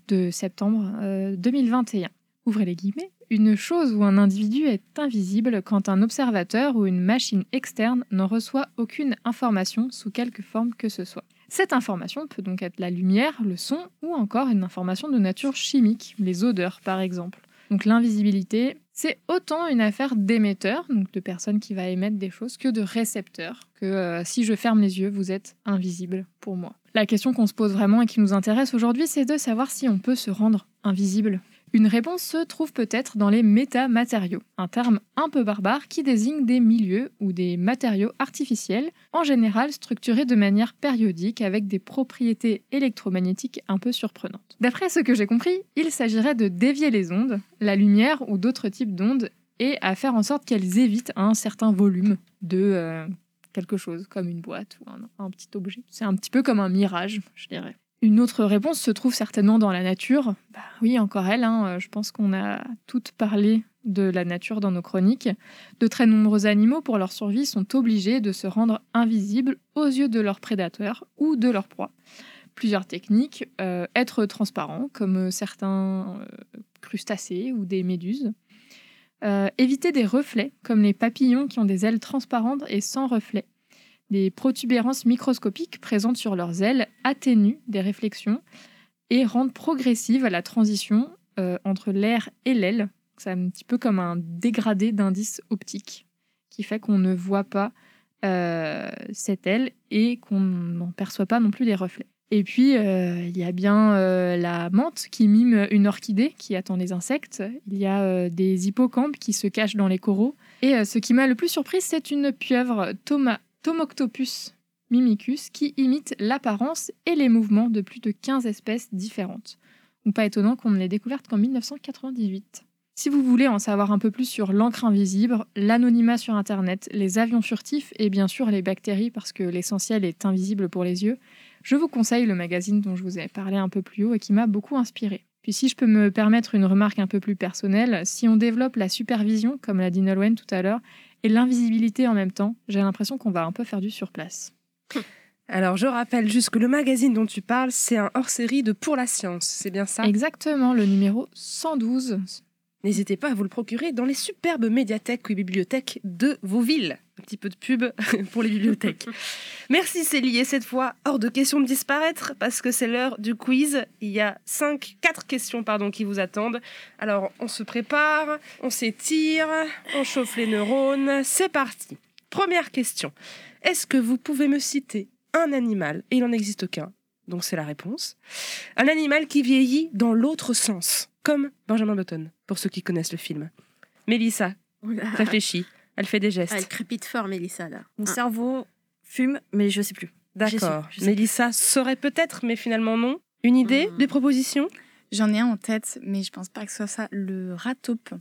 de septembre euh, 2021. Ouvrez les guillemets. Une chose ou un individu est invisible quand un observateur ou une machine externe n'en reçoit aucune information sous quelque forme que ce soit. Cette information peut donc être la lumière, le son ou encore une information de nature chimique, les odeurs par exemple. Donc l'invisibilité, c'est autant une affaire d'émetteur, donc de personnes qui va émettre des choses, que de récepteur. Que euh, si je ferme les yeux, vous êtes invisible pour moi. La question qu'on se pose vraiment et qui nous intéresse aujourd'hui, c'est de savoir si on peut se rendre invisible. Une réponse se trouve peut-être dans les métamatériaux, un terme un peu barbare qui désigne des milieux ou des matériaux artificiels, en général structurés de manière périodique avec des propriétés électromagnétiques un peu surprenantes. D'après ce que j'ai compris, il s'agirait de dévier les ondes, la lumière ou d'autres types d'ondes, et à faire en sorte qu'elles évitent un certain volume de euh, quelque chose, comme une boîte ou un, un petit objet. C'est un petit peu comme un mirage, je dirais. Une autre réponse se trouve certainement dans la nature. Bah oui, encore elle, hein, euh, je pense qu'on a toutes parlé de la nature dans nos chroniques. De très nombreux animaux, pour leur survie, sont obligés de se rendre invisibles aux yeux de leurs prédateurs ou de leur proie. Plusieurs techniques, euh, être transparent, comme certains euh, crustacés ou des méduses. Éviter des reflets, comme les papillons qui ont des ailes transparentes et sans reflets. Des protubérances microscopiques présentes sur leurs ailes atténuent des réflexions et rendent progressive la transition euh, entre l'air et l'aile. C'est un petit peu comme un dégradé d'indice optique qui fait qu'on ne voit pas euh, cette aile et qu'on n'en perçoit pas non plus les reflets. Et puis, euh, il y a bien la menthe qui mime une orchidée qui attend les insectes. Il y a des hippocampes qui se cachent dans les coraux. Et ce qui m'a le plus surpris, c'est une pieuvre Thoma- Tomoctopus mimicus qui imite l'apparence et les mouvements de plus de 15 espèces différentes. Donc pas étonnant qu'on ne l'ait découverte qu'en 1998. Si vous voulez en savoir un peu plus sur l'encre invisible, l'anonymat sur Internet, les avions furtifs et bien sûr les bactéries parce que l'essentiel est invisible pour les yeux, je vous conseille le magazine dont je vous ai parlé un peu plus haut et qui m'a beaucoup inspiré. Puis si je peux me permettre une remarque un peu plus personnelle, si on développe la supervision, comme l'a dit Nolwenn tout à l'heure, et l'invisibilité en même temps, j'ai l'impression qu'on va un peu faire du surplace. Alors, je rappelle juste que le magazine dont tu parles, c'est un hors-série de Pour la Science. C'est bien ça? Exactement, le numéro 112. N'hésitez pas à vous le procurer dans les superbes médiathèques ou bibliothèques de vos villes. Un petit peu de pub pour les bibliothèques. Merci Célie. Et cette fois, hors de question de disparaître parce que c'est l'heure du quiz. Il y a cinq, quatre questions pardon, qui vous attendent. Alors, on se prépare, on s'étire, on chauffe les neurones. C'est parti. Première question. Est-ce que vous pouvez me citer un animal, et il n'en existe qu'un, donc c'est la réponse, un animal qui vieillit dans l'autre sens, comme Benjamin Button, pour ceux qui connaissent le film. Mélissa réfléchit, elle fait des gestes. Ah, elle crépite fort, Mélissa, là. Mon cerveau fume, mais je sais plus. D'accord. Mélissa saurait peut-être, mais finalement non. Une idée, des propositions? J'en ai un en tête, mais je pense pas que ce soit ça. Le rat taupe.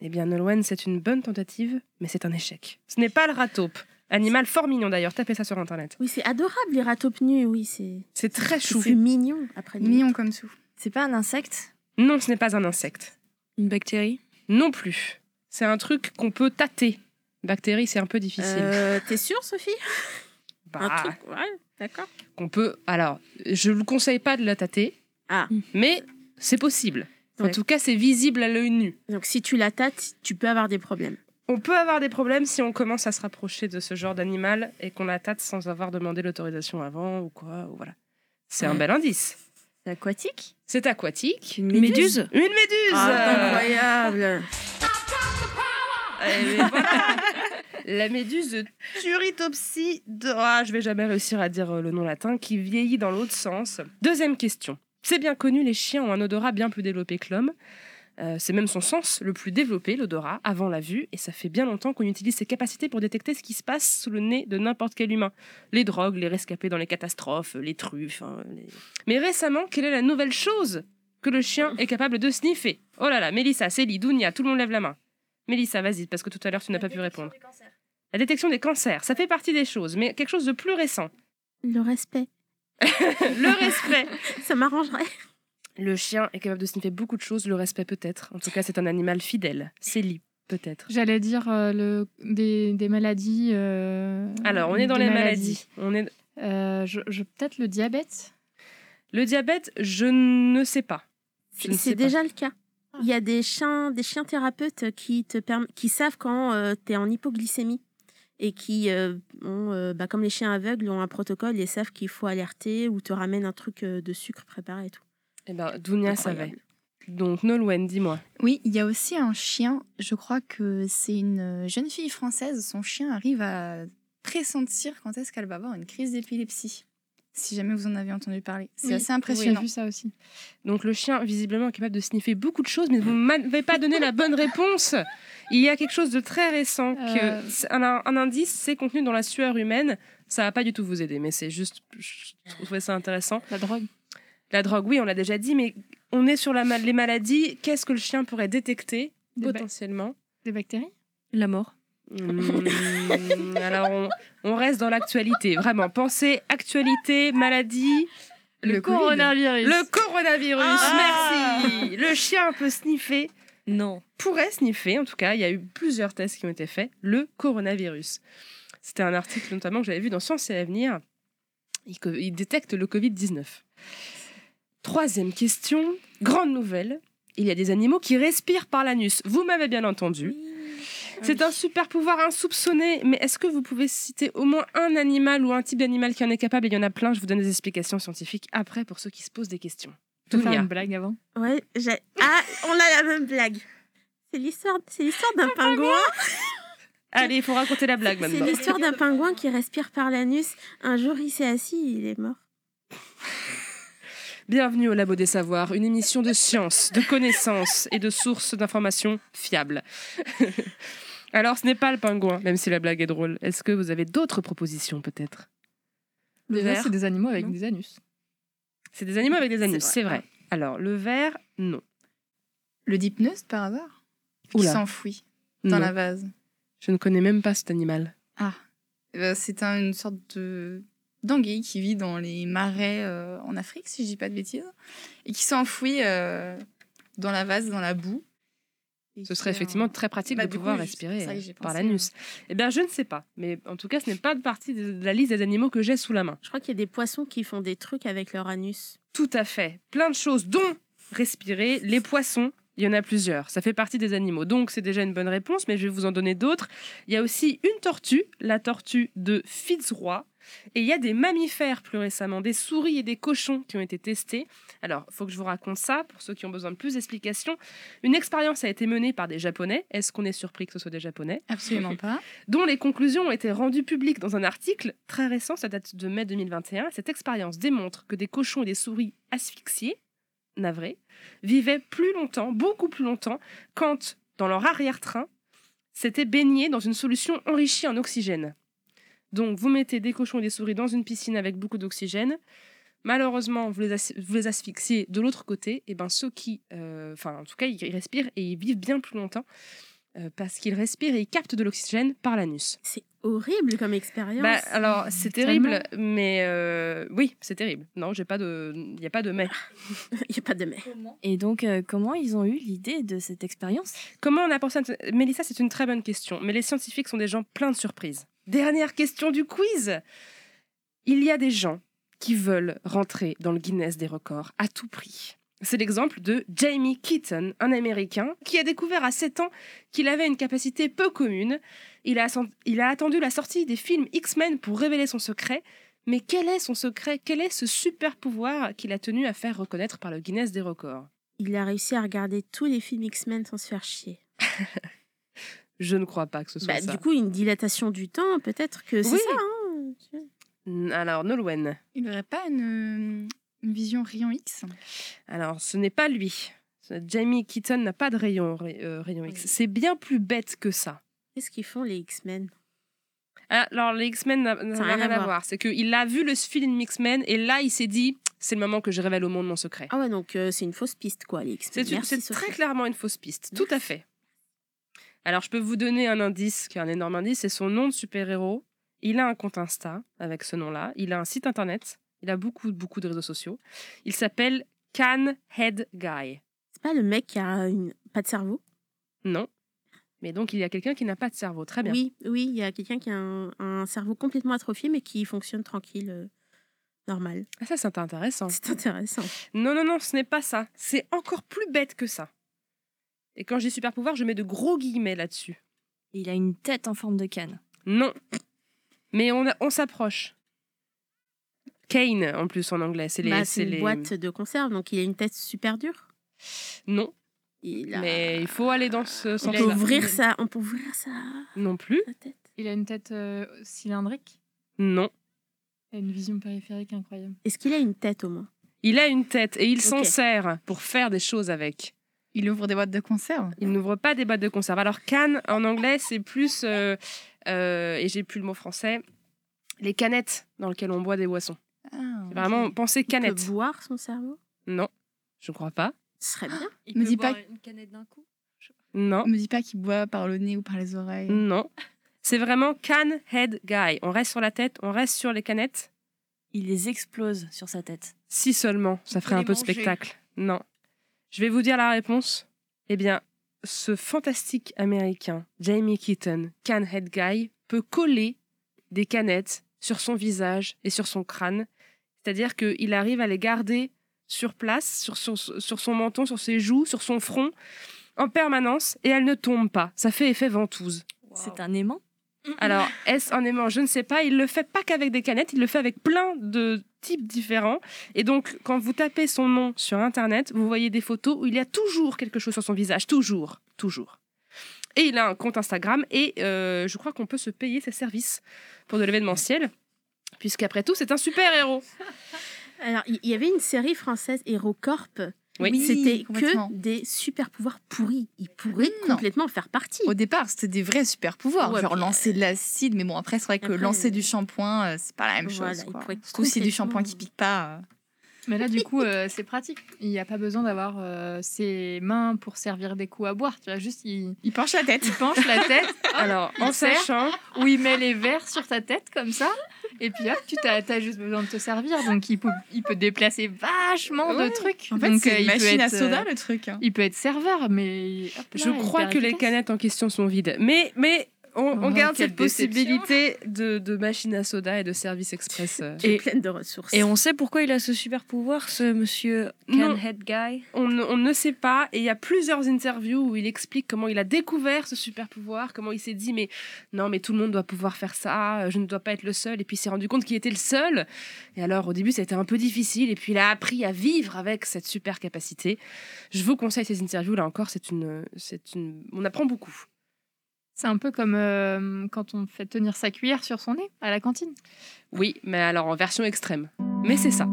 Eh bien, Nolwenn, c'est une bonne tentative, mais c'est un échec. Ce n'est pas le rat taupe. Animal fort mignon d'ailleurs, tapez ça sur internet. Oui, c'est adorable, les rats taupes nus, oui, c'est... C'est très chou. C'est mignon, après. Mignon comme tout. C'est pas un insecte? Non, ce n'est pas un insecte. Une bactérie? Non plus. C'est un truc qu'on peut tâter. Bactérie, c'est un peu difficile. Euh, T'es sûre, Sophie? Bah, Un truc, ouais, d'accord. qu'on peut. Alors, je ne vous conseille pas de la tâter, Ah, mais c'est possible. En tout cas, c'est visible à l'œil nu. donc si tu la tâtes, tu peux avoir des problèmes. On peut avoir des problèmes si on commence à se rapprocher de ce genre d'animal et qu'on la tâte sans avoir demandé l'autorisation avant ou quoi. ou voilà. C'est un bel indice. C'est aquatique? C'est aquatique. Une méduse? Une méduse Ah, incroyable Eh voilà. La méduse de Turritopsis de... Ah, je vais jamais réussir à dire euh, le nom latin, qui vieillit dans l'autre sens. Deuxième question. C'est bien connu, les chiens ont un odorat bien plus développé que l'homme. Euh, c'est même son sens le plus développé, l'odorat, avant la vue, et ça fait bien longtemps qu'on utilise ses capacités pour détecter ce qui se passe sous le nez de n'importe quel humain. Les drogues, les rescapés dans les catastrophes, les truffes. hein, les- Mais récemment, quelle est la nouvelle chose que le chien est capable de sniffer? Oh là là, Mélissa, Célie, Dounia, tout le monde lève la main. Mélissa, vas-y, parce que tout à l'heure tu n'as pas pu répondre. La détection des cancers, ça fait partie des choses, mais quelque chose de plus récent. Le respect. Le respect. Ça m'arrangerait. Le chien est capable de sniffer beaucoup de choses, le respect peut-être. En tout cas, c'est un animal fidèle. Célie, peut-être. J'allais dire euh, le, des, des maladies. euh, Alors, on est dans les maladies. On est... Euh, je, je- Peut-être le diabète Le diabète, je ne sais pas. Je C'est pas. déjà le cas. Il y a des chiens, des chiens thérapeutes qui te perm- qui savent quand tu es en hypoglycémie et qui euh, ont, euh, bah, comme les chiens aveugles, ont un protocole et savent qu'il faut alerter ou te ramènent un truc euh, de sucre préparé et tout. Eh ben, Dounia Incroyable. savait. Donc, Nolwenn, dis-moi. Oui, il y a aussi un chien. Je crois que c'est une jeune fille française. Son chien arrive à pressentir quand est-ce qu'elle va avoir une crise d'épilepsie. Si jamais vous en avez entendu parler. C'est Oui, assez J'ai impressionnant. vu ça aussi. Donc, le chien, visiblement, est capable de sniffer beaucoup de choses, mais vous ne m'avez pas donné la bonne réponse. Il y a quelque chose de très récent. Euh. un indice, c'est contenu dans la sueur humaine. Ça va pas du tout vous aider, mais c'est juste. Je trouvais ça intéressant. La drogue. La drogue, oui, on l'a déjà dit, mais on est sur la ma- les maladies. Qu'est-ce que le chien pourrait détecter Des potentiellement? Des bactéries? La mort. Hmm, Alors, on, on reste dans l'actualité. Vraiment, pensez actualité, maladie. Le, coronavirus. Le coronavirus, Ah merci. Le chien peut sniffer, Non. pourrait sniffer, en tout cas, il y a eu plusieurs tests qui ont été faits, le coronavirus. C'était un article notamment que j'avais vu dans Science et Avenir. Il détecte le Covid-19. Troisième question, grande nouvelle. Il y a des animaux qui respirent par l'anus. Vous m'avez bien entendu. C'est un super pouvoir insoupçonné, mais est-ce que vous pouvez citer au moins un animal ou un type d'animal qui en est capable? Il y en a plein, je vous donne des explications scientifiques après pour ceux qui se posent des questions. Peux faire une blague avant? Ouais, j'ai- ah, on a la même blague. C'est l'histoire, c'est l'histoire d'un pingouin. Allez, il faut raconter la blague C'est maintenant. l'histoire d'un pingouin qui respire par l'anus. Un jour, il s'est assis, il est mort. Bienvenue au Labo des Savoirs, une émission de science, de connaissances et de sources d'informations fiables. Alors, ce n'est pas le pingouin, même si la blague est drôle. Est-ce que vous avez d'autres propositions peut-être? Le verre, ver c'est des animaux avec Non. des anus. C'est des animaux avec des anus, c'est vrai. Alors, le verre, non. Le dipneus, par hasard? Qui Oula. s'enfuit dans Non. la vase? Je ne connais même pas cet animal. Ah. Eh ben, C'est un- une sorte de d'anguille qui vit dans les marais euh, en Afrique, si je dis pas de bêtises, et qui s'enfuit euh, dans la vase, dans la boue. Ce serait effectivement un- très pratique Bah, de pouvoir coup, respirer j'ai par l'anus. Eh bien, je ne sais pas. Mais en tout cas, ce n'est pas de partie de de la liste des animaux que j'ai sous la main. Je crois qu'il y a des poissons qui font des trucs avec leur anus. Tout à fait. Plein de choses, dont respirer, les poissons, Il y en a plusieurs. Ça fait partie des animaux. Donc, c'est déjà une bonne réponse, mais je vais vous en donner d'autres. Il y a aussi une tortue, la tortue de Fitzroy. Et il y a des mammifères plus récemment, des souris et des cochons qui ont été testés. Alors, il faut que je vous raconte ça pour ceux qui ont besoin de plus d'explications. Une expérience a été menée par des Japonais. Est-ce qu'on est surpris que ce soit des Japonais? Absolument pas. Dont les conclusions ont été rendues publiques dans un article très récent, ça date de mai 2021. Cette expérience démontre que des cochons et des souris asphyxiés, navrés, vivaient plus longtemps, beaucoup plus longtemps, quand, dans leur arrière-train, s'étaient baignés dans une solution enrichie en oxygène. Donc, vous mettez des cochons et des souris dans une piscine avec beaucoup d'oxygène. Malheureusement, vous les, as- vous les asphyxiez de l'autre côté. Et ben, ceux qui, euh, enfin, en tout cas, ils respirent et ils vivent bien plus longtemps euh, parce qu'ils respirent et ils captent de l'oxygène par l'anus. C'est horrible comme expérience. Bah, alors, c'est terrible, mais euh, oui, c'est terrible. Non, j'ai pas de, il y a pas de mais. Il n'y a pas de mais. Et donc, euh, comment ils ont eu l'idée de cette expérience? Comment on a pensé à... Mélissa, c'est une très bonne question, mais les scientifiques sont des gens pleins de surprises. Dernière question du quiz. Il y a des gens qui veulent rentrer dans le Guinness des records à tout prix. C'est l'exemple de Jamie Keaton, un Américain, qui a découvert à 7 ans qu'il avait une capacité peu commune. Il a, il a attendu la sortie des films X-Men pour révéler son secret. Mais quel est son secret? Quel est ce super pouvoir qu'il a tenu à faire reconnaître par le Guinness des records? Il a réussi à regarder tous les films X-Men sans se faire chier. Je ne crois pas que ce soit Bah, ça. du coup, une dilatation du temps, peut-être que c'est Oui. ça. hein. Alors, Nolwenn. Il n'aurait pas une, une vision rayon X? Alors, ce n'est pas lui. Jamie Keaton n'a pas de rayon, ray- euh, rayon X. C'est bien plus bête que ça. Qu'est-ce qu'ils font, les X-Men? Alors, les X-Men n'a n'a rien, à voir. C'est qu'il a vu le film X-Men et là, il s'est dit c'est le moment que je révèle au monde mon secret. Ah ouais, donc euh, c'est une fausse piste, quoi, les X-Men. C'est très clairement une fausse piste. Tout à fait. Alors, je peux vous donner un indice, qui est un énorme indice c'est son nom de super-héros. Il a un compte Insta avec ce nom-là. Il a un site internet. Il a beaucoup, beaucoup de réseaux sociaux. Il s'appelle Can Head Guy. C'est pas le mec qui a une... pas de cerveau? Non. Mais donc, il y a quelqu'un qui n'a pas de cerveau. Très bien. Oui, oui, il y a quelqu'un qui a un, un cerveau complètement atrophié, mais qui fonctionne tranquille, euh, normal. Ah, ça, c'est intéressant. C'est intéressant. Non, non, non, ce n'est pas ça. C'est encore plus bête que ça. Et quand je dis super pouvoir, je mets de gros guillemets là-dessus. Il a une tête en forme de canne. Non. Mais on, a- on s'approche. Kane, en plus, en anglais. C'est les. Bah, c'est une les- boîte de conserve, donc il a une tête super dure. Non. Il a- Mais il faut aller dans ce On sens-là. peut ouvrir ça, on peut ouvrir ça. Non plus. Il a une tête euh, cylindrique Non. et une vision périphérique incroyable. Est-ce qu'il a une tête au moins? Il a une tête et il s'en sert pour faire des choses avec. Il ouvre des boîtes de conserve Il n'ouvre pas des boîtes de conserve. Alors, canne, en anglais, c'est plus. euh, euh, et j'ai plus le mot français. Les canettes dans lesquelles on boit des boissons. Ah, Vraiment, pensez Il peut canette. boire son cerveau? Non, je crois pas. Ce serait bien. Il Me peut dis pas- une canette d'un coup? Non, Me dis pas qu'il boit par le nez ou par les oreilles. non. C'est vraiment can head guy. On reste sur la tête, on reste sur les canettes. Il les explose sur sa tête. Si seulement, ça ferait un peu de spectacle. Non. Je vais vous dire la réponse. Eh bien, ce fantastique américain, Jamie Keaton, can head guy, peut coller des canettes sur son visage et sur son crâne. C'est-à-dire qu'il arrive à les garder sur place, sur, son- sur son menton, sur ses joues, sur son front, en permanence, et elles ne tombent pas. Ça fait effet ventouse. C'est un aimant? Alors, est-ce un aimant? Je ne sais pas. Il le fait pas qu'avec des canettes, il le fait avec plein de types différents. Et donc, quand vous tapez son nom sur Internet, vous voyez des photos où il y a toujours quelque chose sur son visage. Toujours. Toujours. Et il a un compte Instagram et euh, je crois qu'on peut se payer ses services pour de l'événementiel. Puisqu'après tout, c'est un super-héros. Alors, il y avait une série française, HeroCorp. Oui. C'était que des super pouvoirs pourris. Il pourrait Non. complètement en faire partie. Au départ, c'était des vrais super pouvoirs, Ouais, genre puis, lancer de l'acide, mais bon, après, c'est vrai que Après, lancer euh, du shampoing, euh, c'est pas la même voilà, chose. Surtout si du shampoing qui pique pas. Mais là, du coup, euh, c'est pratique. Il n'y a pas besoin d'avoir euh, ses mains pour servir des coups à boire. Tu vois, juste, il, Il penche la tête. il penche la tête, Alors, il en sachant, ou il met les verres sur ta tête, comme ça. Et puis hop, tu t'as as juste besoin de te servir. Donc, il peut, il peut déplacer vachement Ouais. de trucs. En fait, c'est euh, une il peut machine à être, soda, le truc. hein. Il peut être serveur, mais. hop je crois que les canettes en question sont vides. Mais, mais On, on Oh, garde cette possibilité de, de machine à soda et de service express. euh. Et pleine de ressources. Et on sait pourquoi il a ce super pouvoir, ce monsieur Non. Canhead Guy? On, ne- on ne sait pas, et il y a plusieurs interviews où il explique comment il a découvert ce super pouvoir, comment il s'est dit mais non mais tout le monde doit pouvoir faire ça, je ne dois pas être le seul, et puis il s'est rendu compte qu'il était le seul. Et alors au début c'était un peu difficile, et puis il a appris à vivre avec cette super capacité. Je vous conseille ces interviews là encore, c'est une, c'est une, on apprend beaucoup. C'est un peu comme euh, quand on fait tenir sa cuillère sur son nez à la cantine. Oui, mais alors en version extrême. Mais c'est ça.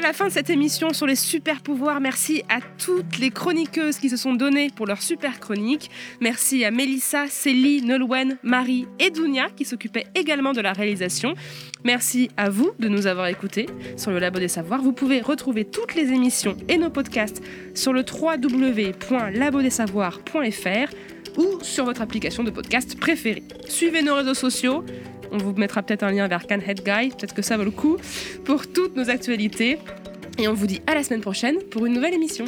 Déjà la fin de cette émission sur les super pouvoirs. Merci à toutes les chroniqueuses qui se sont données pour leur super chronique. Merci à Mélissa, Célie, Nolwenn, Marie et Dounia qui s'occupaient également de la réalisation. Merci à vous de nous avoir écoutés sur le Labo des Savoirs. Vous pouvez retrouver toutes les émissions et nos podcasts sur le www.labodesavoirs.fr ou sur votre application de podcast préférée. Suivez nos réseaux sociaux. On vous mettra peut-être un lien vers Canhead Guy, peut-être que ça vaut le coup, pour toutes nos actualités. Et on vous dit à la semaine prochaine pour une nouvelle émission.